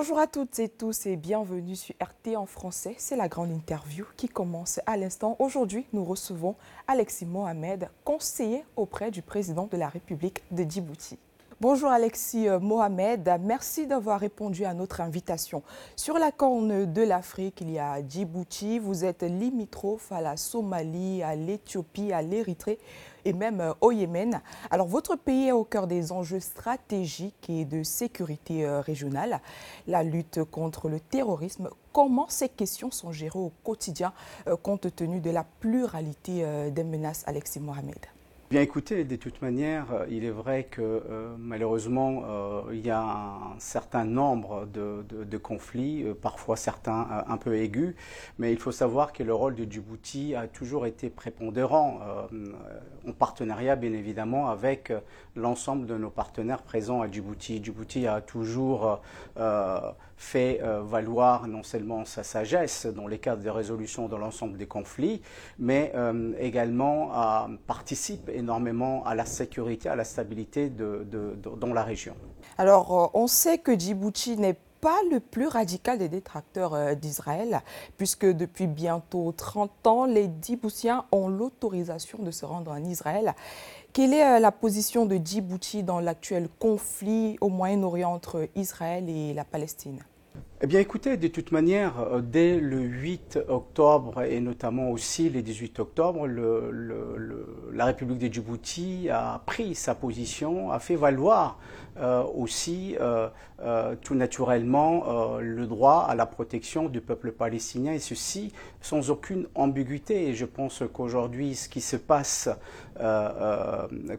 Bonjour à toutes et tous et bienvenue sur RT en français. C'est la grande interview qui commence à l'instant. Aujourd'hui, nous recevons Alexis Mohamed, conseiller auprès du président de la République de Djibouti. Bonjour Alexis euh, Mohamed, merci d'avoir répondu à notre invitation. Sur la corne de l'Afrique, il y a Djibouti, vous êtes limitrophe à la Somalie, à l'Éthiopie, à l'Érythrée et même euh, au Yémen. Alors votre pays est au cœur des enjeux stratégiques et de sécurité euh, régionale, la lutte contre le terrorisme. Comment ces questions sont gérées au quotidien compte tenu de la pluralité des menaces, Alexis Mohamed? Bien écoutez, de toute manière, euh, il est vrai que euh, malheureusement, euh, il y a un certain nombre de, conflits, parfois certains un peu aigus, mais il faut savoir que le rôle de Djibouti a toujours été prépondérant, en partenariat bien évidemment avec l'ensemble de nos partenaires présents à Djibouti. Djibouti a toujours fait valoir non seulement sa sagesse dans les cadres de résolution de l'ensemble des conflits, mais également participe énormément à la sécurité, à la stabilité de, dans la région. Alors, euh, on sait que Djibouti n'est pas le plus radical des détracteurs euh, d'Israël, puisque depuis bientôt 30 ans, les Djiboutiens ont l'autorisation de se rendre en Israël. Quelle est euh, la position de Djibouti dans l'actuel conflit au Moyen-Orient entre Israël et la Palestine? Eh bien écoutez, de toute manière, euh, dès le 8 octobre et notamment aussi le 18 octobre, la République de Djibouti a pris sa position, a fait valoir euh, aussi euh, tout naturellement le droit à la protection du peuple palestinien et ceci sans aucune ambiguïté. Et je pense qu'aujourd'hui, ce qui se passe,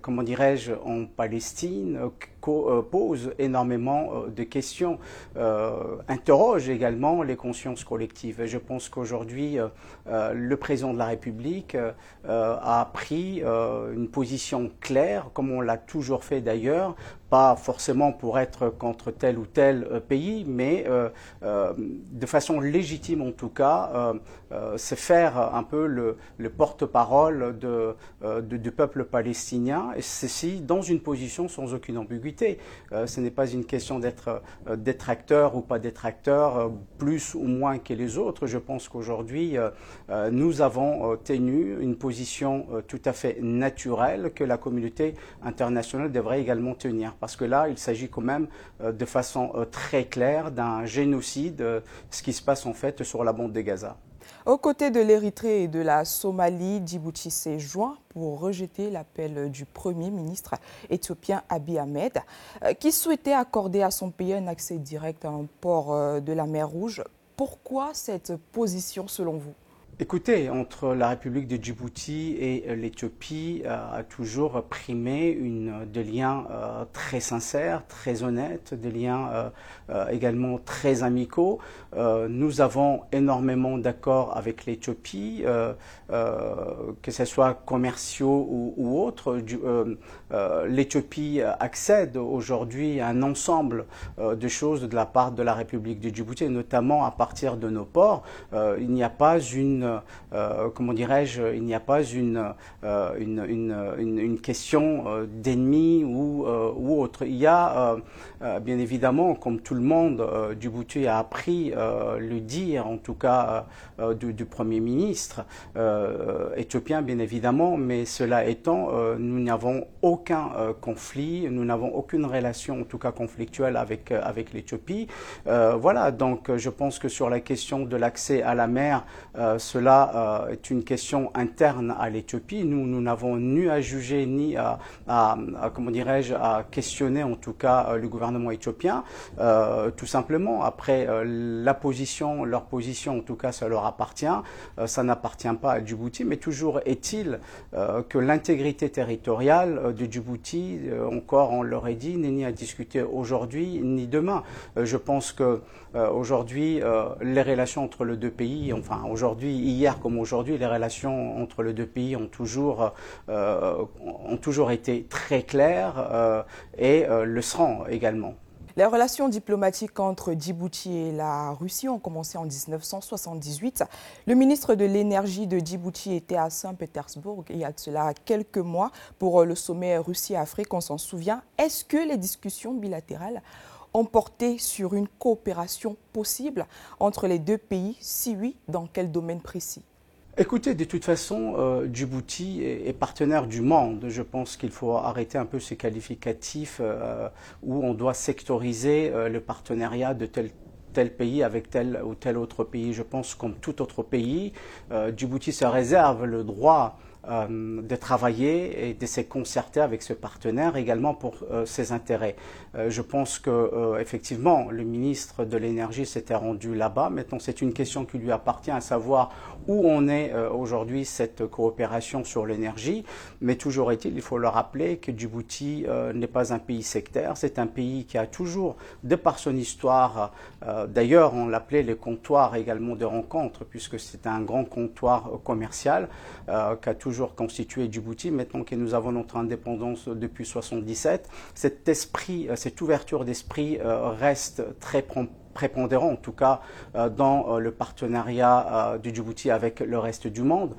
comment dirais-je, en Palestine pose énormément de questions interroge également les consciences collectives. Et je pense qu'aujourd'hui, euh, euh, le président de la République euh, a pris une position claire, comme on l'a toujours fait d'ailleurs, pas forcément pour être contre tel ou tel euh, pays, mais euh, euh, de façon légitime en tout cas, c'est faire un peu le, porte-parole de, du peuple palestinien, et ceci dans une position sans aucune ambiguïté. ce n'est pas une question d'être détracteur ou pas détracteur, plus ou moins que les autres. Je pense qu'aujourd'hui, nous avons tenu une position tout à fait naturelle que la communauté internationale devrait également tenir parce que là, il s'agit quand même euh, de façon euh, très claire d'un génocide, euh, ce qui se passe en fait sur la bande de Gaza. Aux côtés de l'Érythrée et de la Somalie, Djibouti s'est joint pour rejeter l'appel du Premier ministre éthiopien Abiy Ahmed, qui souhaitait accorder à son pays un accès direct à un port de la mer Rouge. Pourquoi cette position selon vous? Écoutez, entre la République de Djibouti et l'Éthiopie euh, a toujours primé une, des liens euh, très sincères, très honnêtes, des liens euh, également très amicaux. nous avons énormément d'accords avec l'Éthiopie, que ce soit commerciaux ou, ou autres. L'Éthiopie accède aujourd'hui à un ensemble de choses de la part de la République de Djibouti, notamment à partir de nos ports. il n'y a pas une euh, comment dirais-je, il n'y a pas une, euh, question euh, d'ennemi ou, autre. Il y a, bien évidemment, comme tout le monde, Djibouti a appris le dire, en tout cas, du, Premier ministre éthiopien, bien évidemment, mais cela étant, nous n'avons aucun conflit, nous n'avons aucune relation, en tout cas conflictuelle, avec, avec l'Éthiopie. voilà, donc je pense que sur la question de l'accès à la mer, euh, est une question interne à l'Éthiopie. Nous, nous n'avons ni à juger ni à, comment dirais-je, à questionner en tout cas euh, le gouvernement éthiopien. Euh, tout simplement, après la position, leur position, en tout cas, ça leur appartient. ça n'appartient pas à Djibouti, mais toujours est-il que l'intégrité territoriale de Djibouti, encore on l'aurait dit, n'est ni à discuter aujourd'hui ni demain. je pense que aujourd'hui, les relations entre les deux pays, enfin aujourd'hui, hier comme aujourd'hui, les relations entre les deux pays ont toujours, euh, ont toujours été très claires euh, et euh, le seront également. Les relations diplomatiques entre Djibouti et la Russie ont commencé en 1978. Le ministre de l'Énergie de Djibouti était à Saint-Pétersbourg il y a cela quelques mois pour le sommet Russie-Afrique, on s'en souvient. Est-ce que les discussions bilatérales ont sur une coopération possible entre les deux pays Si oui, dans quel domaine précis? Écoutez, de toute façon, euh, Djibouti est, partenaire du monde. Je pense qu'il faut arrêter un peu ces qualificatifs euh, où on doit sectoriser euh, le partenariat de tel tel pays avec tel ou tel autre pays. Je pense comme tout autre pays, Djibouti se réserve le droit euh, de travailler et de se concerter avec ce partenaire également pour euh, ses intérêts. Euh, je pense que effectivement le ministre de l'énergie s'était rendu là-bas. Maintenant, c'est une question qui lui appartient à savoir où on est aujourd'hui cette coopération sur l'énergie. Mais toujours est-il, il faut le rappeler que Djibouti n'est pas un pays sectaire. C'est un pays qui a toujours, de par son histoire, d'ailleurs on l'appelait le comptoir également de rencontres puisque c'est un grand comptoir commercial qui a toujours constitué Djibouti, maintenant que nous avons notre indépendance depuis 1977. Cet esprit, euh, cette ouverture d'esprit euh, reste très prépondérant, en tout cas euh, dans le partenariat du Djibouti avec le reste du monde.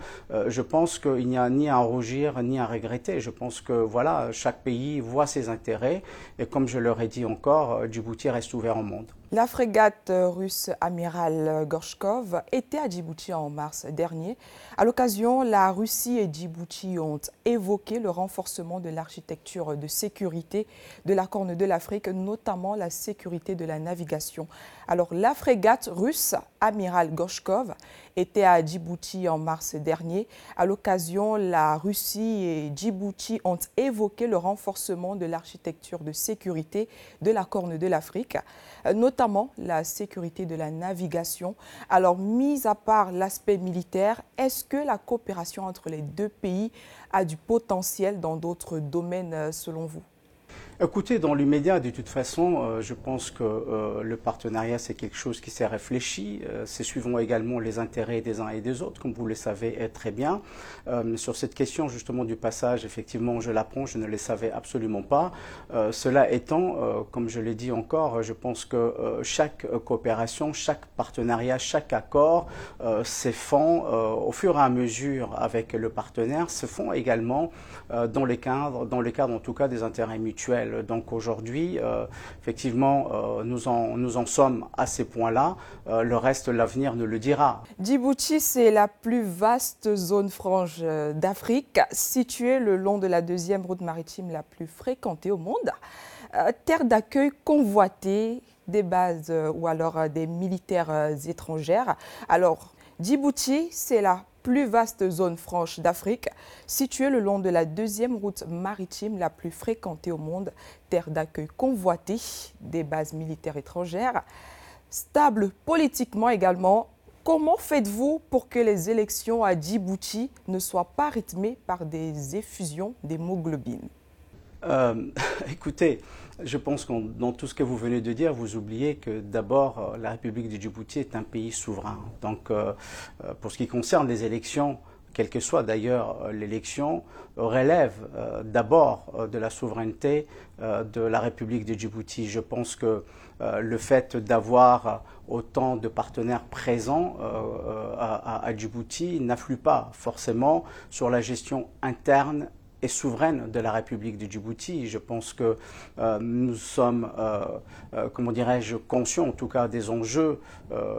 Je pense qu'il n'y a ni à rougir ni à regretter. Je pense que voilà, chaque pays voit ses intérêts et comme je leur ai dit encore, Djibouti reste ouvert au monde. La frégate russe Amiral Gorshkov était à Djibouti en mars dernier. À l'occasion, la Russie et Djibouti ont évoqué le renforcement de l'architecture de sécurité de la Corne de l'Afrique, notamment la sécurité de la navigation. Alors, la frégate russe Amiral Gorshkov était à Djibouti en mars dernier. À l'occasion, la Russie et Djibouti ont évoqué le renforcement de l'architecture de sécurité de la Corne de l'Afrique, notamment la sécurité de la navigation. Alors, mis à part l'aspect militaire, est-ce que la coopération entre les deux pays a du potentiel dans d'autres domaines selon vous? Écoutez, dans l'immédiat, de toute façon, euh, je pense que euh, le partenariat, c'est quelque chose qui s'est réfléchi. Euh, c'est suivant également les intérêts des uns et des autres, comme vous le savez très bien. sur cette question justement du passage, effectivement, je l'apprends, je ne le savais absolument pas. cela étant, comme je l'ai dit encore, je pense que chaque coopération, chaque partenariat, chaque accord se font au fur et à mesure avec le partenaire, se font également dans le cadre, dans le cadre en tout cas des intérêts mutuels. Donc aujourd'hui, euh, effectivement, euh, nous, en, sommes à ces points-là. Euh, le reste, l'avenir nous le dira. Djibouti, c'est la plus vaste zone franche d'Afrique, située le long de la deuxième route maritime la plus fréquentée au monde. terre d'accueil convoitée des bases ou alors des militaires étrangères. Alors, Djibouti, c'est la plus vaste zone franche d'Afrique, située le long de la deuxième route maritime la plus fréquentée au monde, terre d'accueil convoitée des bases militaires étrangères, stable politiquement également. Comment faites-vous pour que les élections à Djibouti ne soient pas rythmées par des effusions d'hémoglobine? Euh, Écoutez, je pense que dans tout ce que vous venez de dire, vous oubliez que d'abord, euh, la République de Djibouti est un pays souverain. Donc, euh, pour ce qui concerne les élections, quelle que soit d'ailleurs l'élection, relève d'abord de la souveraineté de la République de Djibouti. Je pense que le fait d'avoir autant de partenaires présents à, à Djibouti n'influe pas forcément sur la gestion interne et souveraine de la République de Djibouti. Je pense que euh, nous sommes, euh, euh, comment dirais-je, conscients en tout cas des enjeux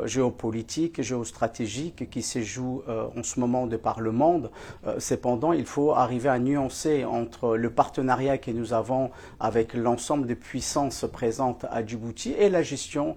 géopolitiques, géostratégiques qui se jouent en ce moment de par le monde. cependant, il faut arriver à nuancer entre le partenariat que nous avons avec l'ensemble des puissances présentes à Djibouti et la gestion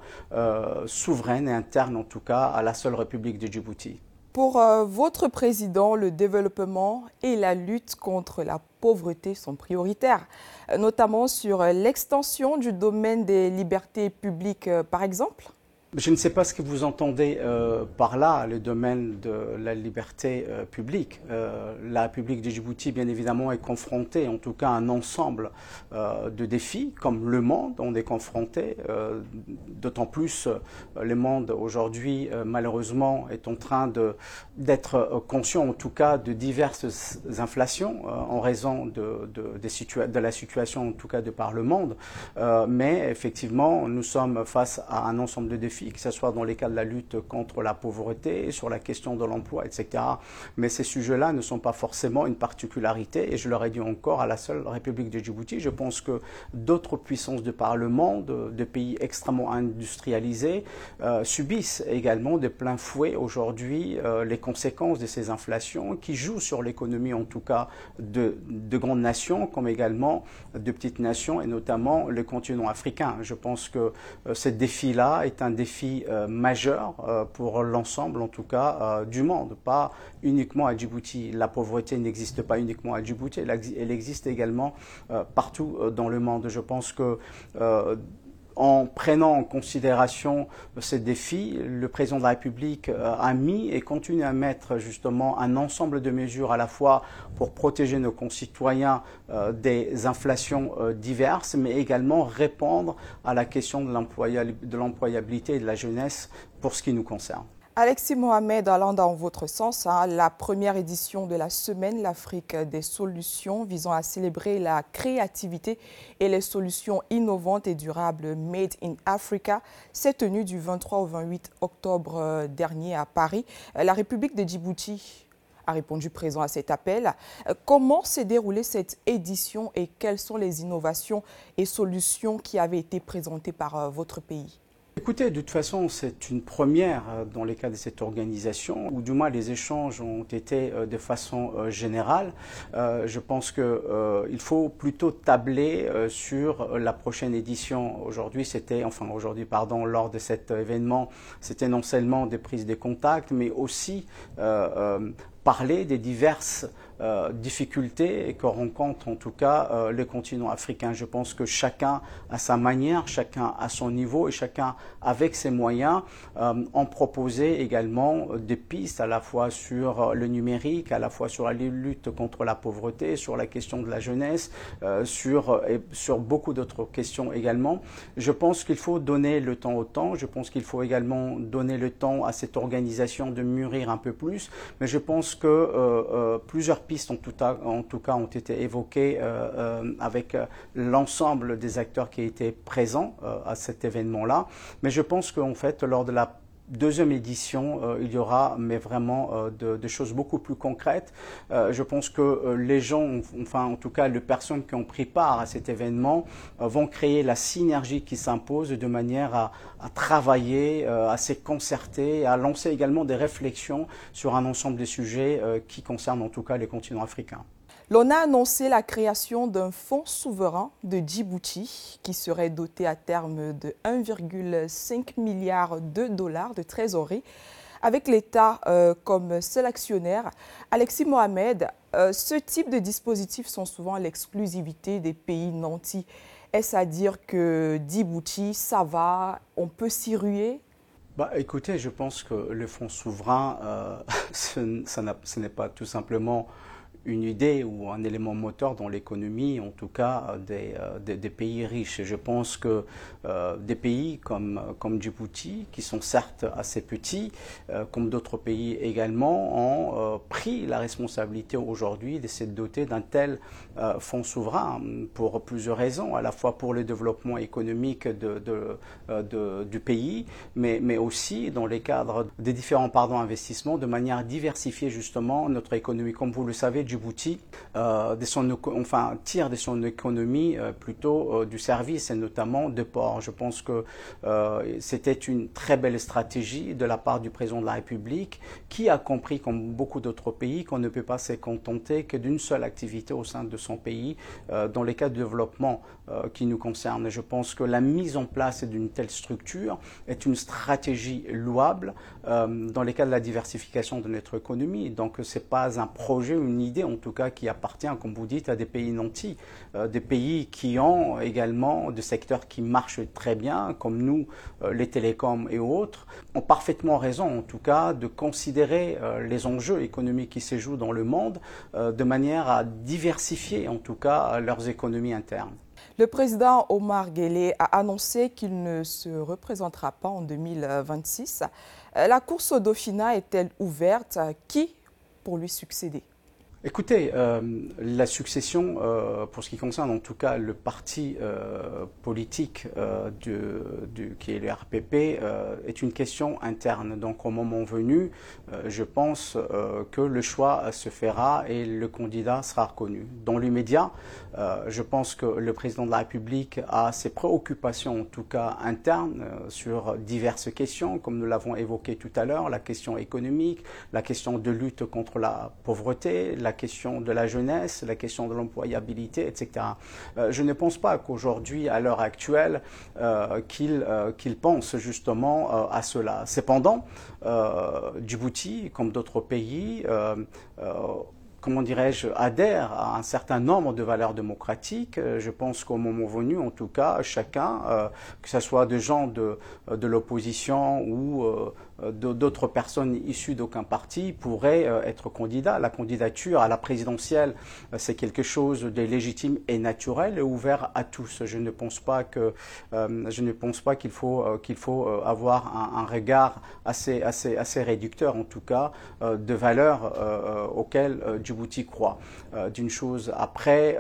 souveraine et interne en tout cas à la seule République de Djibouti. Pour euh, votre président, le développement et la lutte contre la pauvreté sont prioritaires, euh, notamment sur euh, l'extension du domaine des libertés publiques, par exemple je ne sais pas ce que vous entendez euh, par là, le domaine de la liberté euh, publique. Euh, la République de Djibouti, bien évidemment, est confrontée, en tout cas, à un ensemble de défis, comme le monde, on est confronté. D'autant plus, le monde aujourd'hui, malheureusement, est en train d'être conscient, en tout cas, de diverses inflations en raison de, la situation, en tout cas, de par le monde. mais effectivement, nous sommes face à un ensemble de défis que ce soit dans les cas de la lutte contre la pauvreté, sur la question de l'emploi, etc. Mais ces sujets-là ne sont pas forcément une particularité, et je leur ai dit encore, à la seule République de Djibouti. Je pense que d'autres puissances de par le monde, de pays extrêmement industrialisés, euh, subissent également de plein fouet aujourd'hui euh, les conséquences de ces inflations qui jouent sur l'économie, en tout cas, de, de grandes nations, comme également de petites nations, et notamment le continent africain. Je pense que euh, ce défi-là est un défi euh, majeur euh, pour l'ensemble, en tout cas, du monde, pas uniquement à Djibouti. La pauvreté n'existe pas uniquement à Djibouti, elle, existe également partout dans le monde. Je pense que en prenant en considération ces défis, le président de la République euh, a mis et continue à mettre justement un ensemble de mesures à la fois pour protéger nos concitoyens euh, des inflations euh, diverses, mais également répondre à la question de l'employabilité et de la jeunesse pour ce qui nous concerne. Alexis Mohamed, allant dans votre sens, hein, la première édition de la Semaine l'Afrique des solutions visant à célébrer la créativité et les solutions innovantes et durables Made in Africa s'est tenue du 23 au 28 octobre euh, dernier à Paris. La République de Djibouti a répondu présent à cet appel. Comment s'est déroulée cette édition et quelles sont les innovations et solutions qui avaient été présentées par euh, votre pays? Écoutez, de toute façon, c'est une première euh, dans les cas de cette organisation, ou du moins les échanges ont été euh, de façon euh, générale. Je pense qu'il faut plutôt tabler sur la prochaine édition. Aujourd'hui, c'était, enfin aujourd'hui, pardon, lors de cet événement, c'était non seulement des prises de contacts, mais aussi parler des diverses euh, difficultés que rencontre en tout cas euh, le continent africain. Je pense que chacun à sa manière, chacun à son niveau et chacun avec ses moyens euh, ont proposé également des pistes à la fois sur le numérique, à la fois sur la lutte contre la pauvreté, sur la question de la jeunesse, sur, et sur beaucoup d'autres questions également. Je pense qu'il faut donner le temps au temps. Je pense qu'il faut également donner le temps à cette organisation de mûrir un peu plus. Mais je pense que plusieurs pistes en tout, cas, ont été évoquées euh, euh, avec euh, l'ensemble des acteurs qui étaient présents à cet événement-là. Mais je pense qu'en fait, lors de la deuxième édition, il y aura, mais vraiment, des choses beaucoup plus concrètes. je pense que les gens, enfin, en tout cas, les personnes qui ont pris part à cet événement, vont créer la synergie qui s'impose de manière à, à travailler, à se concerter, à lancer également des réflexions sur un ensemble de sujets qui concernent en tout cas les continents africains. L'on a annoncé la création d'un fonds souverain de Djibouti qui serait doté à terme de 1,5 milliard de dollars de trésorerie avec l'État euh, comme seul actionnaire. Alexis Mohamed, euh, ce type de dispositifs sont souvent l'exclusivité des pays nantis. Est-ce à dire que Djibouti, ça va, on peut s'y ruer? Bah, écoutez, je pense que le fonds souverain, euh, ce n'est pas tout simplement une idée ou un élément moteur dans l'économie, en tout cas des, euh, des, pays riches. Et je pense que euh, des pays comme, comme Djibouti, qui sont certes assez petits, euh, comme d'autres pays également, ont pris la responsabilité aujourd'hui de se doter d'un tel fonds souverain pour plusieurs raisons, à la fois pour le développement économique de, de, du pays, mais, mais aussi dans les cadres des différents pardon, investissements, de manière diversifiée justement notre économie. Comme vous le savez, Djibouti euh, de son, enfin, tire de son économie euh, plutôt euh, du service et notamment de port. Je pense que c'était une très belle stratégie de la part du président de la République qui a compris, comme beaucoup d'autres pays, qu'on ne peut pas se contenter que d'une seule activité au sein de son pays dans les cas de développement qui nous concernent. Je pense que la mise en place d'une telle structure est une stratégie louable dans les cas de la diversification de notre économie. Donc, ce n'est pas un projet, une idée en tout cas qui appartient, comme vous dites, à des pays nantis, euh, des pays qui ont également des secteurs qui marchent très bien, comme nous, euh, les télécoms et autres, ont parfaitement raison, en tout cas, de considérer euh, les enjeux économiques qui se jouent dans le monde de manière à diversifier, en tout cas, leurs économies internes. Le président Omar Guelleh a annoncé qu'il ne se représentera pas en 2026. La course au Dauphinat est-elle ouverte? Qui pour lui succéder? Écoutez, euh, la succession, euh, pour ce qui concerne en tout cas le parti euh, politique qui est le RPP, est une question interne. Donc au moment venu, je pense que le choix se fera et le candidat sera reconnu. Dans l'immédiat, je pense que le président de la République a ses préoccupations, en tout cas internes, sur diverses questions, comme nous l'avons évoqué tout à l'heure, la question économique, la question de lutte contre la pauvreté, la question de la jeunesse, la question de l'employabilité, etc. Euh, je ne pense pas qu'aujourd'hui, à l'heure actuelle, euh, euh, qu'il pense justement à cela. Cependant, Djibouti, comme d'autres pays, comment dirais-je, adhère à un certain nombre de valeurs démocratiques. Je pense qu'au moment venu, en tout cas, chacun, que ce soit des gens de, de l'opposition ou euh, d'autres personnes issues d'aucun parti pourraient euh, être candidats. La candidature à la présidentielle, euh, c'est quelque chose de légitime et naturel et ouvert à tous. Je ne pense pas que je ne pense pas qu'il faut qu'il faut avoir un, regard assez assez assez réducteur en tout cas de valeurs auxquelles Djibouti croit. D'une chose après,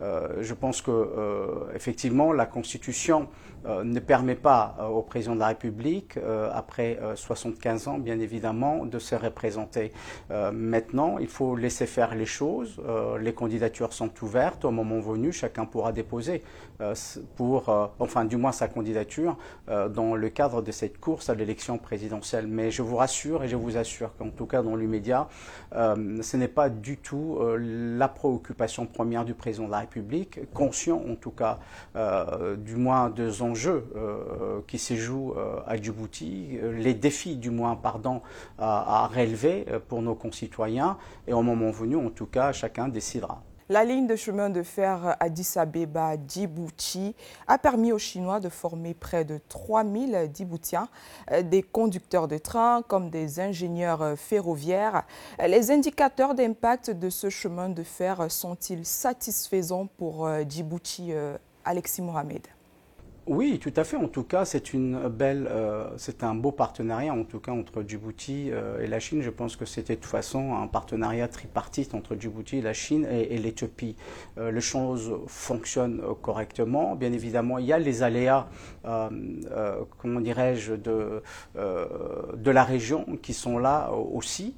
je pense que effectivement la Constitution ne permet pas au président de la République après 75 ans, bien évidemment, de se représenter. Euh, maintenant, il faut laisser faire les choses. Euh, les candidatures sont ouvertes. Au moment venu, chacun pourra déposer euh, pour, enfin, du moins sa candidature dans le cadre de cette course à l'élection présidentielle. Mais je vous rassure et je vous assure qu'en tout cas, dans l'immédiat, ce n'est pas du tout la préoccupation première du président de la République, conscient en tout cas, du moins des enjeux qui se jouent à Djibouti, les défi, du moins, pardon, à, relever euh, pour nos concitoyens. Et au moment venu, en tout cas, chacun décidera. La ligne de chemin de fer Addis Abeba-Djibouti a permis aux Chinois de former près de 3000 Djiboutiens, euh, des conducteurs de train comme des ingénieurs euh, ferroviaires. Les indicateurs d'impact de ce chemin de fer sont-ils satisfaisants pour Djibouti, Alexis Mohamed? Oui, tout à fait. En tout cas, c'est une belle, euh, c'est un beau partenariat en tout cas entre Djibouti euh, et la Chine. Je pense que c'était de toute façon un partenariat tripartite entre Djibouti, la Chine et, l'Éthiopie. Euh, les choses fonctionnent correctement. Bien évidemment, il y a les aléas, comment dirais-je, de de la région qui sont là aussi,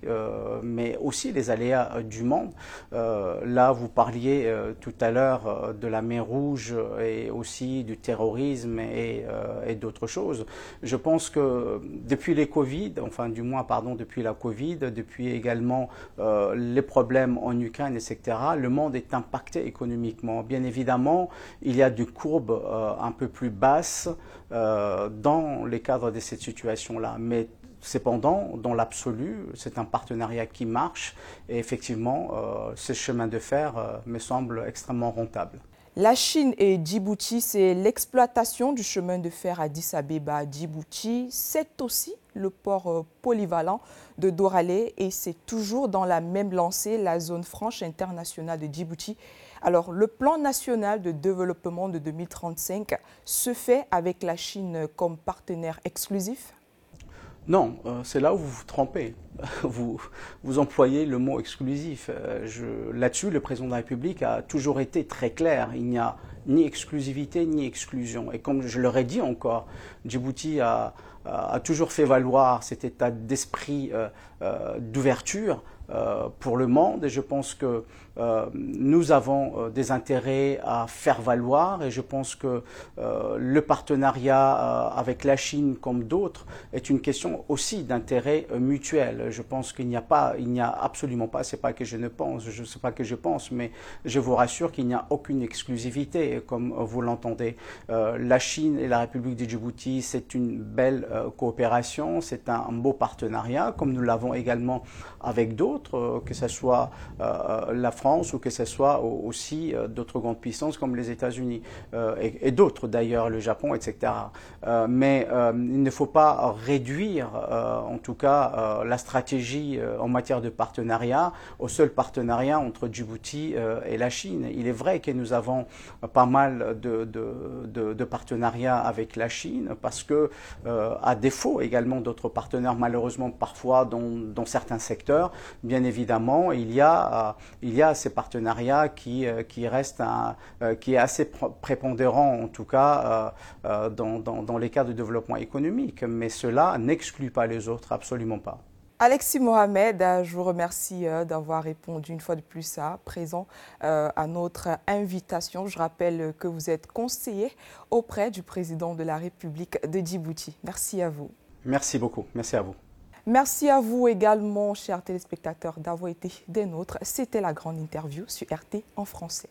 mais aussi les aléas du monde. là, vous parliez tout à l'heure de la mer Rouge et aussi du terrorisme euh, et, d'autres choses. Je pense que depuis les Covid, enfin du moins pardon depuis la Covid, depuis également euh, les problèmes en Ukraine, etc., le monde est impacté économiquement. Bien évidemment, il y a des courbes euh, un peu plus basses dans les cadres de cette situation-là, mais Cependant, dans l'absolu, c'est un partenariat qui marche et effectivement, ce chemin de fer me semble extrêmement rentable. La Chine et Djibouti, c'est l'exploitation du chemin de fer Addis Abeba Djibouti. C'est aussi le port euh, polyvalent de Doralé et c'est toujours dans la même lancée la zone franche internationale de Djibouti. Alors, le plan national de développement de 2035 se fait avec la Chine comme partenaire exclusif non, euh, c'est là où vous vous trompez. Vous, vous employez le mot exclusif. Euh, là-dessus, le président de la République a toujours été très clair. Il n'y a ni exclusivité ni exclusion. Et comme je l'aurais dit encore, Djibouti a, toujours fait valoir cet état d'esprit euh, d'ouverture pour le monde. Et je pense que euh, nous avons euh, des intérêts à faire valoir et je pense que euh, le partenariat avec la Chine comme d'autres est une question aussi d'intérêt mutuel. Je pense qu'il n'y a pas, il n'y a absolument pas, c'est pas que je ne pense, je sais pas que je pense, mais je vous rassure qu'il n'y a aucune exclusivité comme vous l'entendez. la Chine et la République de Djibouti, c'est une belle coopération, c'est un, beau partenariat, comme nous l'avons également avec d'autres, que ce soit la France ou que ce soit aussi euh, d'autres grandes puissances comme les États-Unis euh, et, d'autres d'ailleurs, le Japon, etc. Euh, mais il ne faut pas réduire, en tout cas, la stratégie en matière de partenariat au seul partenariat entre Djibouti et la Chine. Il est vrai que nous avons pas mal de, partenariats avec la Chine parce que, à défaut également d'autres partenaires, malheureusement parfois dans, certains secteurs, bien évidemment, il y a, il y a ces partenariats qui, qui restent, un, qui est assez prépondérant en tout cas dans, dans, dans les cas de développement économique. Mais cela n'exclut pas les autres, absolument pas. Alexis Mohamed, euh, je vous remercie euh, d'avoir répondu une fois de plus à présent euh, à notre invitation. Je rappelle que vous êtes conseiller auprès du président de la République de Djibouti. Merci à vous. Merci beaucoup. Merci à vous. Merci à vous également, chers téléspectateurs, d'avoir été des nôtres. C'était la grande interview sur RT en français.